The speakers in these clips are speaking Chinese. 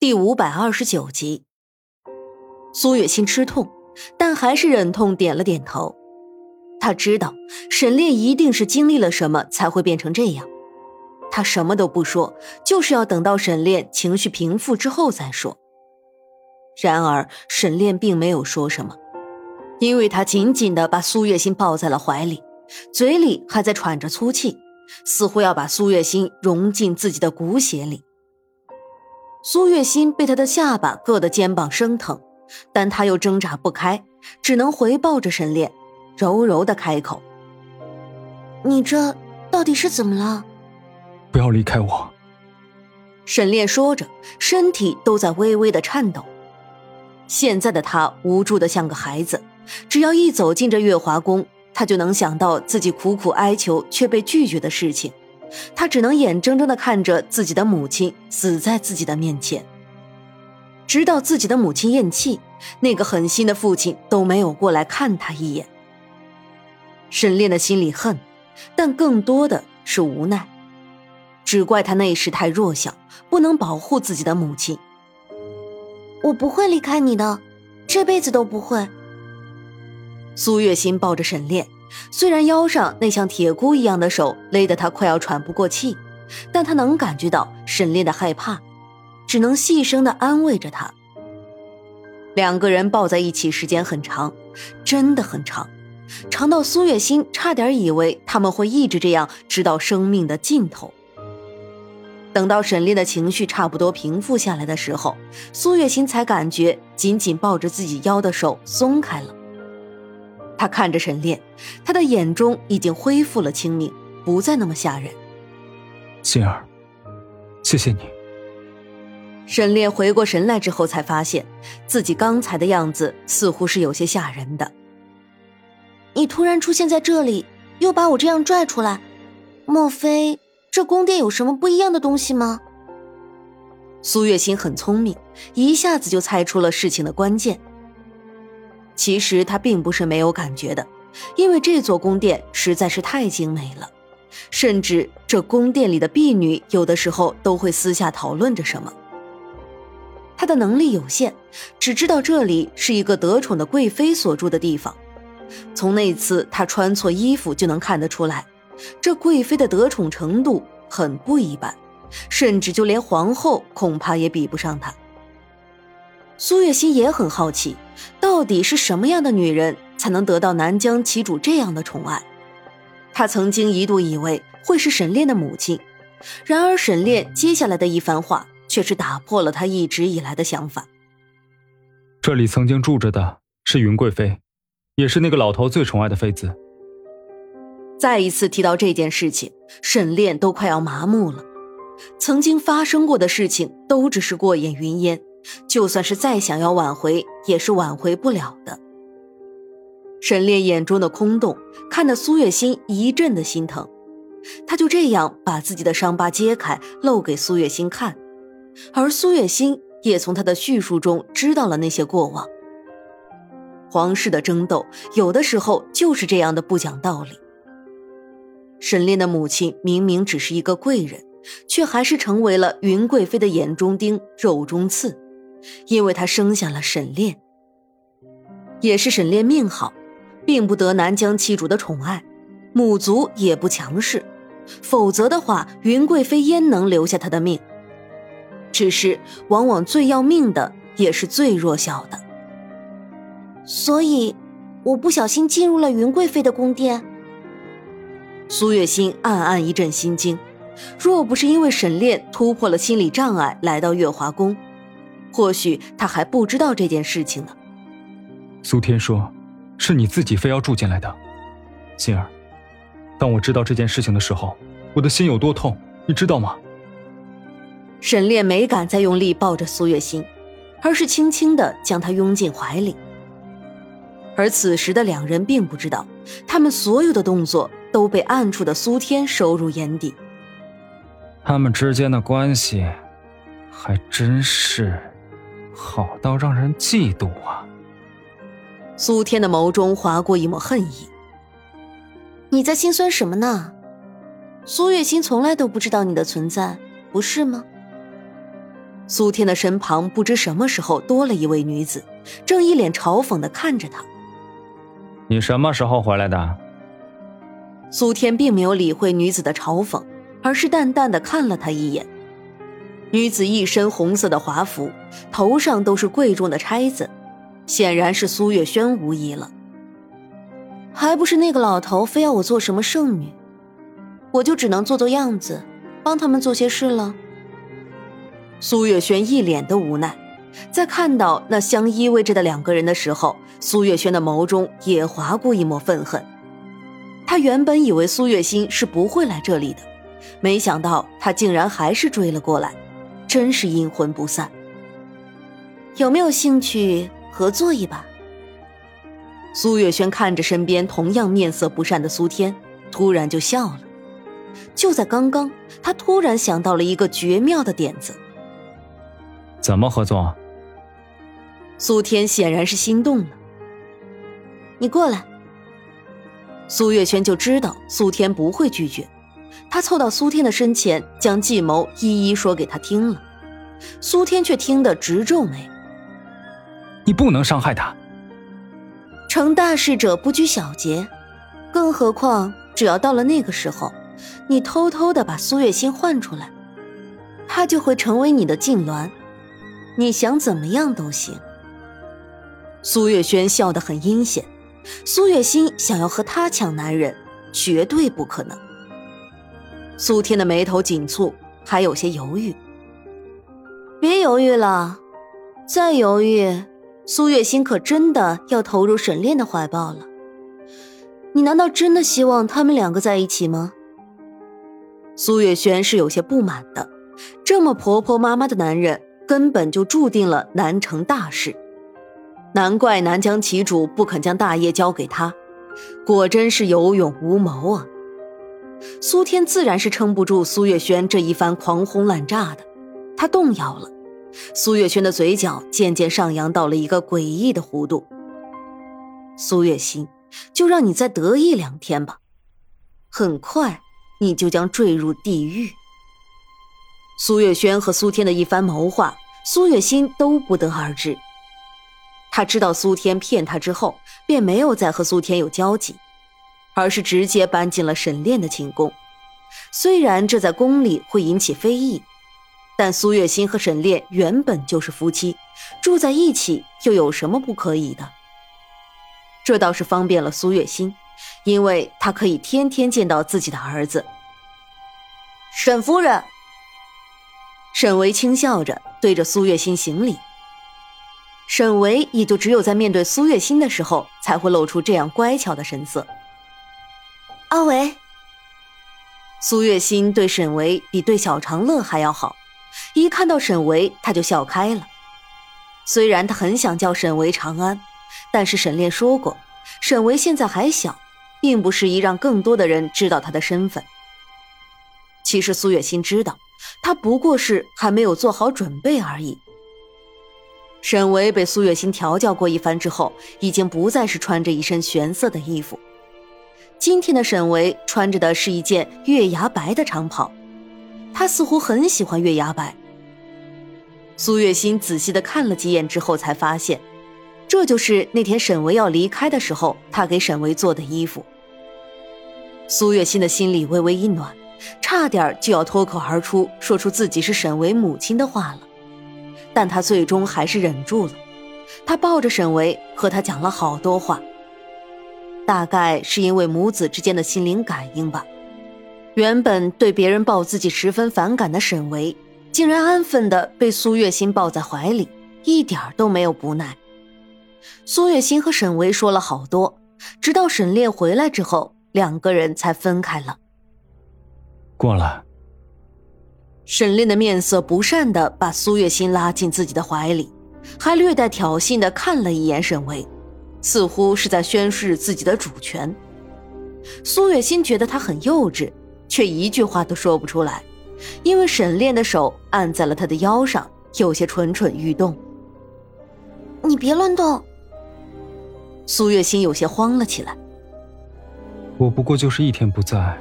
第五百二十九集，苏月心吃痛，但还是忍痛点了点头。他知道沈炼一定是经历了什么才会变成这样。他什么都不说，就是要等到沈炼情绪平复之后再说。然而沈炼并没有说什么，因为他紧紧的把苏月心抱在了怀里，嘴里还在喘着粗气，似乎要把苏月心融进自己的骨血里。苏月心被他的下巴硌得肩膀生疼，但他又挣扎不开，只能回抱着沈炼，柔柔的开口：“你这到底是怎么了？不要离开我。”沈炼说着，身体都在微微的颤抖。现在的他无助的像个孩子，只要一走进这月华宫，他就能想到自己苦苦哀求却被拒绝的事情。他只能眼睁睁的看着自己的母亲死在自己的面前，直到自己的母亲咽气，那个狠心的父亲都没有过来看他一眼。沈炼的心里恨，但更多的是无奈，只怪他那时太弱小，不能保护自己的母亲。我不会离开你的，这辈子都不会。苏月心抱着沈炼。虽然腰上那像铁箍一样的手勒得他快要喘不过气，但他能感觉到沈炼的害怕，只能细声的安慰着他。两个人抱在一起时间很长，真的很长，长到苏月心差点以为他们会一直这样直到生命的尽头。等到沈炼的情绪差不多平复下来的时候，苏月心才感觉紧紧抱着自己腰的手松开了。他看着沈炼，他的眼中已经恢复了清明，不再那么吓人。心儿，谢谢你。沈炼回过神来之后，才发现自己刚才的样子似乎是有些吓人的。你突然出现在这里，又把我这样拽出来，莫非这宫殿有什么不一样的东西吗？苏月心很聪明，一下子就猜出了事情的关键。其实他并不是没有感觉的，因为这座宫殿实在是太精美了，甚至这宫殿里的婢女有的时候都会私下讨论着什么。他的能力有限，只知道这里是一个得宠的贵妃所住的地方。从那次他穿错衣服就能看得出来，这贵妃的得宠程度很不一般，甚至就连皇后恐怕也比不上她。苏月心也很好奇，到底是什么样的女人才能得到南疆旗主这样的宠爱？她曾经一度以为会是沈炼的母亲，然而沈炼接下来的一番话却是打破了她一直以来的想法。这里曾经住着的是云贵妃，也是那个老头最宠爱的妃子。再一次提到这件事情，沈炼都快要麻木了。曾经发生过的事情都只是过眼云烟。就算是再想要挽回，也是挽回不了的。沈炼眼中的空洞，看得苏月心一阵的心疼。他就这样把自己的伤疤揭开，露给苏月心看，而苏月心也从他的叙述中知道了那些过往。皇室的争斗，有的时候就是这样的不讲道理。沈炼的母亲明明只是一个贵人，却还是成为了云贵妃的眼中钉、肉中刺。因为他生下了沈炼，也是沈炼命好，并不得南疆七主的宠爱，母族也不强势，否则的话，云贵妃焉能留下他的命？只是往往最要命的也是最弱小的，所以我不小心进入了云贵妃的宫殿。苏月心暗暗一阵心惊，若不是因为沈炼突破了心理障碍来到月华宫。或许他还不知道这件事情呢。苏天说：“是你自己非要住进来的，心儿。当我知道这件事情的时候，我的心有多痛，你知道吗？”沈炼没敢再用力抱着苏月心，而是轻轻的将她拥进怀里。而此时的两人并不知道，他们所有的动作都被暗处的苏天收入眼底。他们之间的关系，还真是……好到让人嫉妒啊！苏天的眸中划过一抹恨意。你在心酸什么呢？苏月心从来都不知道你的存在，不是吗？苏天的身旁不知什么时候多了一位女子，正一脸嘲讽的看着他。你什么时候回来的？苏天并没有理会女子的嘲讽，而是淡淡的看了他一眼。女子一身红色的华服，头上都是贵重的钗子，显然是苏月轩无疑了。还不是那个老头非要我做什么圣女，我就只能做做样子，帮他们做些事了。苏月轩一脸的无奈，在看到那相依偎着的两个人的时候，苏月轩的眸中也划过一抹愤恨。他原本以为苏月心是不会来这里的，没想到他竟然还是追了过来，真是阴魂不散。有没有兴趣合作一把？苏月轩看着身边同样面色不善的苏天，突然就笑了。就在刚刚，他突然想到了一个绝妙的点子。怎么合作？苏天显然是心动了。你过来。苏月轩就知道苏天不会拒绝，他凑到苏天的身前，将计谋一一说给他听了。苏天却听得直皱眉：“你不能伤害他。成大事者不拘小节，更何况只要到了那个时候，你偷偷的把苏月心换出来，他就会成为你的痉挛。”你想怎么样都行。苏月轩笑得很阴险，苏月心想要和他抢男人，绝对不可能。苏天的眉头紧蹙，还有些犹豫。别犹豫了，再犹豫，苏月心可真的要投入沈炼的怀抱了。你难道真的希望他们两个在一起吗？苏月轩是有些不满的，这么婆婆妈妈的男人。根本就注定了难成大事，难怪南疆旗主不肯将大业交给他，果真是有勇无谋啊！苏天自然是撑不住苏月轩这一番狂轰滥炸的，他动摇了。苏月轩的嘴角渐渐上扬到了一个诡异的弧度。苏月心，就让你再得意两天吧，很快你就将坠入地狱。苏月轩和苏天的一番谋划，苏月心都不得而知。他知道苏天骗他之后，便没有再和苏天有交集，而是直接搬进了沈炼的寝宫。虽然这在宫里会引起非议，但苏月心和沈炼原本就是夫妻，住在一起又有什么不可以的？这倒是方便了苏月心，因为她可以天天见到自己的儿子。沈夫人。沈维轻笑着对着苏月心行礼。沈维也就只有在面对苏月心的时候，才会露出这样乖巧的神色。阿维，苏月心对沈维比对小长乐还要好，一看到沈维，他就笑开了。虽然他很想叫沈维长安，但是沈炼说过，沈维现在还小，并不适宜让更多的人知道他的身份。其实苏月心知道。他不过是还没有做好准备而已。沈维被苏月心调教过一番之后，已经不再是穿着一身玄色的衣服。今天的沈维穿着的是一件月牙白的长袍，他似乎很喜欢月牙白。苏月心仔细的看了几眼之后，才发现，这就是那天沈维要离开的时候，他给沈维做的衣服。苏月心的心里微微一暖。差点就要脱口而出说出自己是沈维母亲的话了，但他最终还是忍住了。他抱着沈维和他讲了好多话，大概是因为母子之间的心灵感应吧。原本对别人抱自己十分反感的沈维，竟然安分的被苏月心抱在怀里，一点都没有不耐。苏月心和沈维说了好多，直到沈炼回来之后，两个人才分开了。过来。沈炼的面色不善的把苏月心拉进自己的怀里，还略带挑衅的看了一眼沈维，似乎是在宣示自己的主权。苏月心觉得他很幼稚，却一句话都说不出来，因为沈炼的手按在了他的腰上，有些蠢蠢欲动。你别乱动。苏月心有些慌了起来。我不过就是一天不在。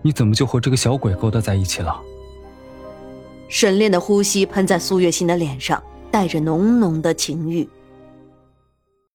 你怎么就和这个小鬼勾搭在一起了？沈炼的呼吸喷在苏月心的脸上，带着浓浓的情欲。